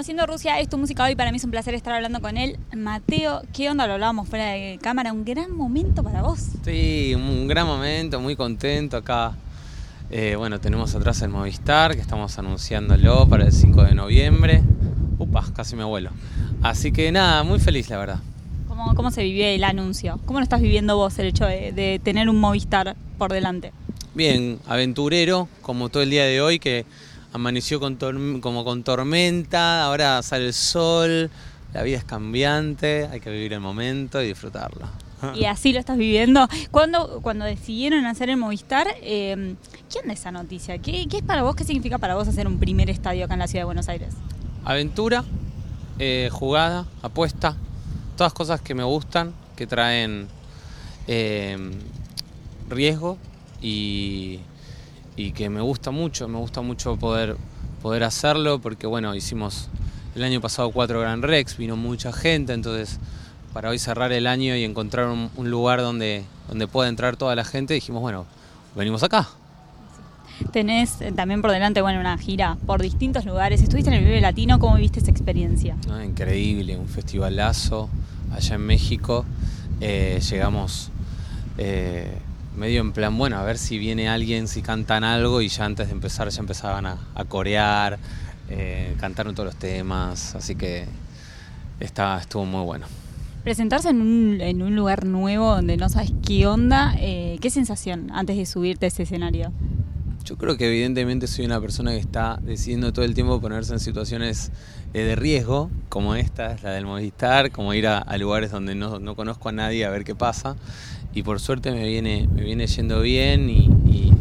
Conociendo Rusia es tu música hoy, para mí es un placer estar hablando con él. Mateo, ¿qué onda? Lo hablábamos fuera de cámara, un gran momento para vos. Sí, un gran momento, muy contento acá. Eh, bueno, tenemos atrás el Movistar, que estamos anunciándolo para el 5 de noviembre. Upa, casi mi abuelo. Así que nada, muy feliz la verdad. ¿Cómo, cómo se vivió el anuncio? ¿Cómo lo estás viviendo vos el hecho de, de tener un Movistar por delante? Bien, aventurero, como todo el día de hoy, que amaneció con como con tormenta, ahora sale el sol, la vida es cambiante, hay que vivir el momento y disfrutarlo. Y así lo estás viviendo. Cuando, cuando decidieron hacer el Movistar, eh, ¿qué onda esa noticia? ¿Qué, ¿Qué, es para vos? ¿Qué significa para vos hacer un primer estadio acá en la ciudad de Buenos Aires? Aventura, eh, jugada, apuesta, todas cosas que me gustan, que traen eh, riesgo y, y que me gusta mucho, me gusta mucho poder, poder hacerlo porque bueno, hicimos el año pasado cuatro Gran Rex, vino mucha gente, entonces para hoy cerrar el año y encontrar un, un lugar donde, donde pueda entrar toda la gente, dijimos, bueno, venimos acá. Tenés eh, también por delante bueno, una gira por distintos lugares. Estuviste en el Vive Latino, ¿cómo viste esa experiencia? Ah, increíble, un festivalazo allá en México. Eh, llegamos eh, medio en plan, bueno, a ver si viene alguien, si cantan algo y ya antes de empezar ya empezaban a, a corear, eh, cantaron todos los temas, así que está, estuvo muy bueno. Presentarse en un, en un lugar nuevo donde no sabes qué onda, eh, ¿qué sensación antes de subirte a ese escenario? Yo creo que evidentemente soy una persona que está decidiendo todo el tiempo ponerse en situaciones eh, de riesgo, como esta, la del Movistar, como ir a, a lugares donde no, no, conozco a nadie a ver qué pasa. Y por suerte me viene, me viene yendo bien y, y,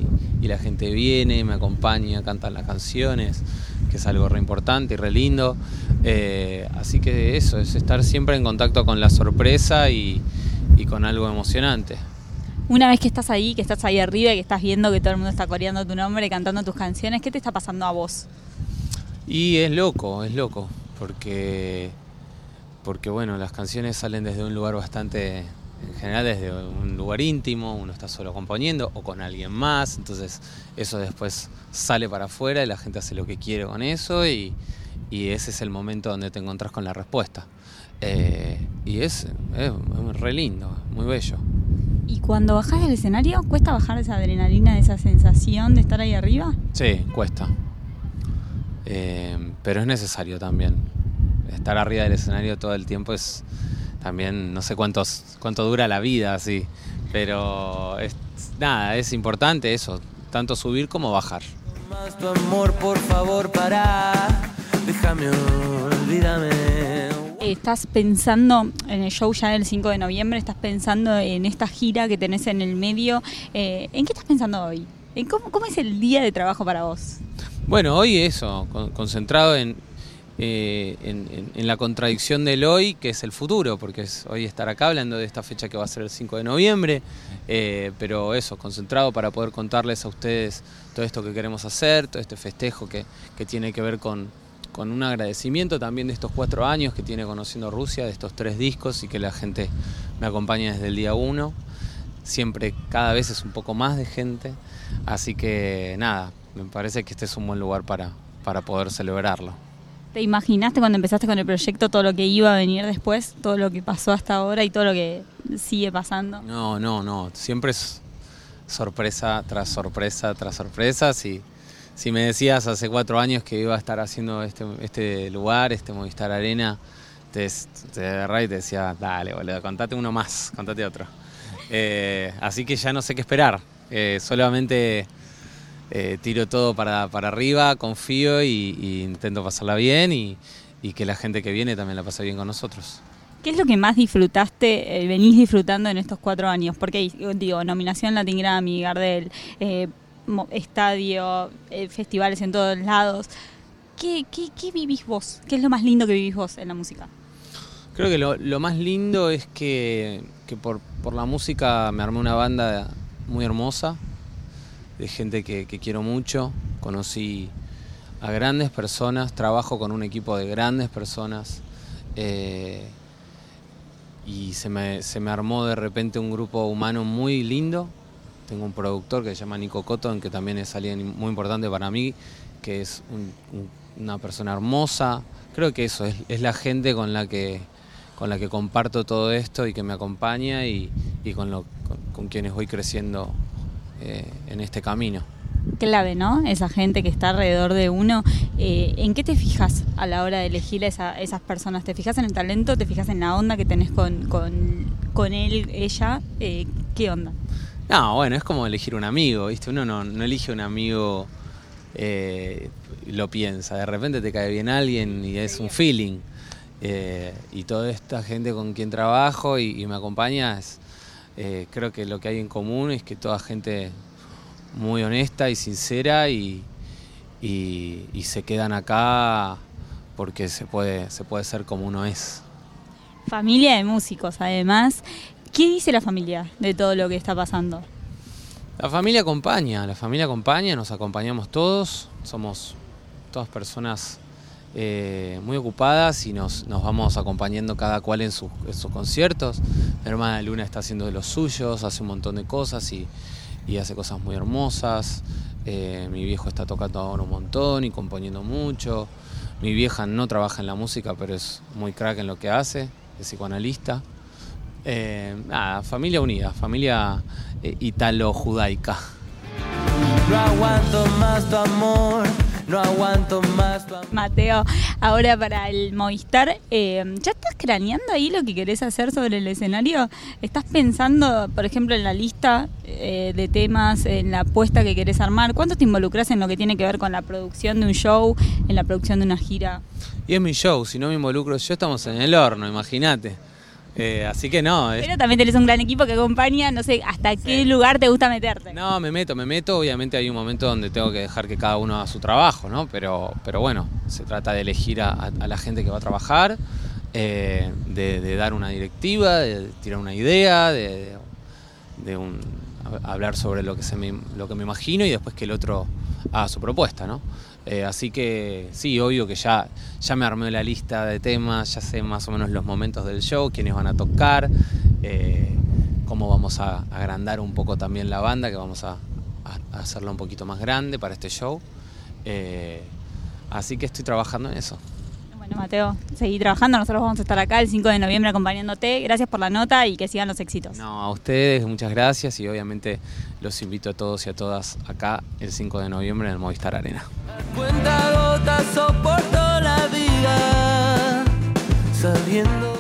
y la gente viene, me acompaña, cantan las canciones, que es algo re importante y re lindo. Eh, así que eso, es estar siempre en contacto con la sorpresa y, y con algo emocionante una vez que estás ahí, que estás ahí arriba y que estás viendo que todo el mundo está coreando tu nombre, cantando tus canciones, ¿qué te está pasando a vos? Y es loco, es loco, porque, porque bueno, las canciones salen desde un lugar bastante, en general desde un lugar íntimo, uno está solo componiendo o con alguien más, entonces eso después sale para afuera y la gente hace lo que quiere con eso y, y ese es el momento donde te encontrás con la respuesta. Eh, y es, es, es re lindo, muy bello. ¿Y cuando bajás del escenario, cuesta bajar esa adrenalina, esa sensación de estar ahí arriba? Sí, cuesta. Eh, pero es necesario también. Estar arriba del escenario todo el tiempo es también, no sé cuántos, cuánto dura la vida así, pero es, nada, es importante eso, tanto subir como bajar. Más tu amor, por favor, para, déjame, olvídame. ¿Estás pensando en el show ya del 5 de noviembre? ¿Estás pensando en esta gira que tenés en el medio? Eh, ¿En qué estás pensando hoy? ¿En cómo, ¿Cómo, es el día de trabajo para vos? Bueno, hoy eso, con, concentrado en, eh, en, la contradicción del hoy, que es el futuro, porque es hoy estar acá hablando de esta fecha que va a ser el 5 de noviembre, eh, pero eso, concentrado para poder contarles a ustedes todo esto que queremos hacer, todo este festejo que, que tiene que ver con con un agradecimiento también de estos cuatro años que tiene conociendo Rusia, de estos tres discos y que la gente me acompaña desde el día uno. Siempre, cada vez es un poco más de gente, así que nada, me parece que este es un buen lugar para, para poder celebrarlo. ¿Te imaginaste cuando empezaste con el proyecto todo lo que iba a venir después, todo lo que pasó hasta ahora y todo lo que sigue pasando? No, no, no, siempre es sorpresa tras sorpresa tras sorpresa, sí si me decías hace cuatro años que iba a estar haciendo este, este lugar, este Movistar Arena, te, te y te decía, dale, boludo, contate uno más, contate otro. Eh, así que ya no sé qué esperar. Eh, solamente eh, tiro todo para, para arriba, confío y, y, intento pasarla bien y, y que la gente que viene también la pase bien con nosotros. ¿Qué es lo que más disfrutaste, eh, venís disfrutando en estos cuatro años? Porque, digo, nominación Latin Grammy, Gardel, eh, estadio, festivales en todos lados. ¿Qué, ¿Qué, qué, vivís vos? ¿Qué es lo más lindo que vivís vos en la música? Creo que lo, lo más lindo es que, que por, por, la música me armé una banda muy hermosa, de gente que, quiero mucho. Conocí a grandes personas, trabajo con un equipo de grandes personas. Eh, y se me, se me armó de repente un grupo humano muy lindo, tengo un productor que se llama Nico Cotton, que también es alguien muy importante para mí, que es un, una persona hermosa, creo que eso, es, la gente con la que con la que comparto todo esto y que me acompaña y, con, lo, con, quienes voy creciendo eh, en este camino. Clave, ¿no? Esa gente que está alrededor de uno. Eh, ¿En qué te fijas a la hora de elegir a esas personas? ¿Te fijas en el talento? ¿Te fijas en la onda que tenés con, con, él, ella? Eh, ¿Qué onda? No, bueno, es como elegir un amigo, ¿viste? Uno no, no elige un amigo lo piensa. De repente te cae bien alguien y es un feeling. Eh, y toda esta gente con quien trabajo y, me acompaña, es, eh, creo que lo que hay en común es que toda gente muy honesta y sincera y, y, se quedan acá porque se puede, se puede ser como uno es. Familia de músicos, además. ¿Qué dice la familia de todo lo que está pasando? La familia acompaña, la familia acompaña, nos acompañamos todos, somos todas personas eh, muy ocupadas y nos, vamos acompañando cada cual en, sus conciertos. Mi hermana Luna está haciendo de los suyos, hace un montón de cosas y, hace cosas muy hermosas. Eh, mi viejo está tocando ahora un montón y componiendo mucho. Mi vieja no trabaja en la música, pero es muy crack en lo que hace, es psicoanalista. Eh, nada, familia unida, familia italo-judaica. No aguanto más tu amor, no aguanto más tu. Mateo, ahora para el Movistar, eh, ¿ya estás craneando ahí lo que querés hacer sobre el escenario? ¿Estás pensando, por ejemplo, en la lista eh, de temas, en la apuesta que querés armar? ¿Cuánto te involucras en lo que tiene que ver con la producción de un show, en la producción de una gira? Y es mi show, si no me involucro yo estamos en el horno, imagínate. Eh, así que no. Pero también tenés un gran equipo que acompaña, no sé, hasta qué lugar te gusta meterte. No, me meto, me meto. Obviamente hay un momento donde tengo que dejar que cada uno haga su trabajo, ¿no? Pero, pero bueno, se trata de elegir a, la gente que va a trabajar, eh, de, dar una directiva, de tirar una idea, de, hablar sobre lo que, se lo que me imagino y después que el otro haga su propuesta, ¿no? Eh, así que sí, obvio que ya, ya me armé la lista de temas, ya sé más o menos los momentos del show, quiénes van a tocar, eh, cómo vamos a agrandar un poco también la banda, que vamos a, hacerla un poquito más grande para este show. Eh, así que estoy trabajando en eso. Bueno, Mateo, seguí trabajando. Nosotros vamos a estar acá el 5 de noviembre acompañándote. Gracias por la nota y que sigan los éxitos. No, a ustedes muchas gracias y obviamente los invito a todos y a todas acá el 5 de noviembre en el Movistar Arena. Cuenta gotas soporto la vida sabiendo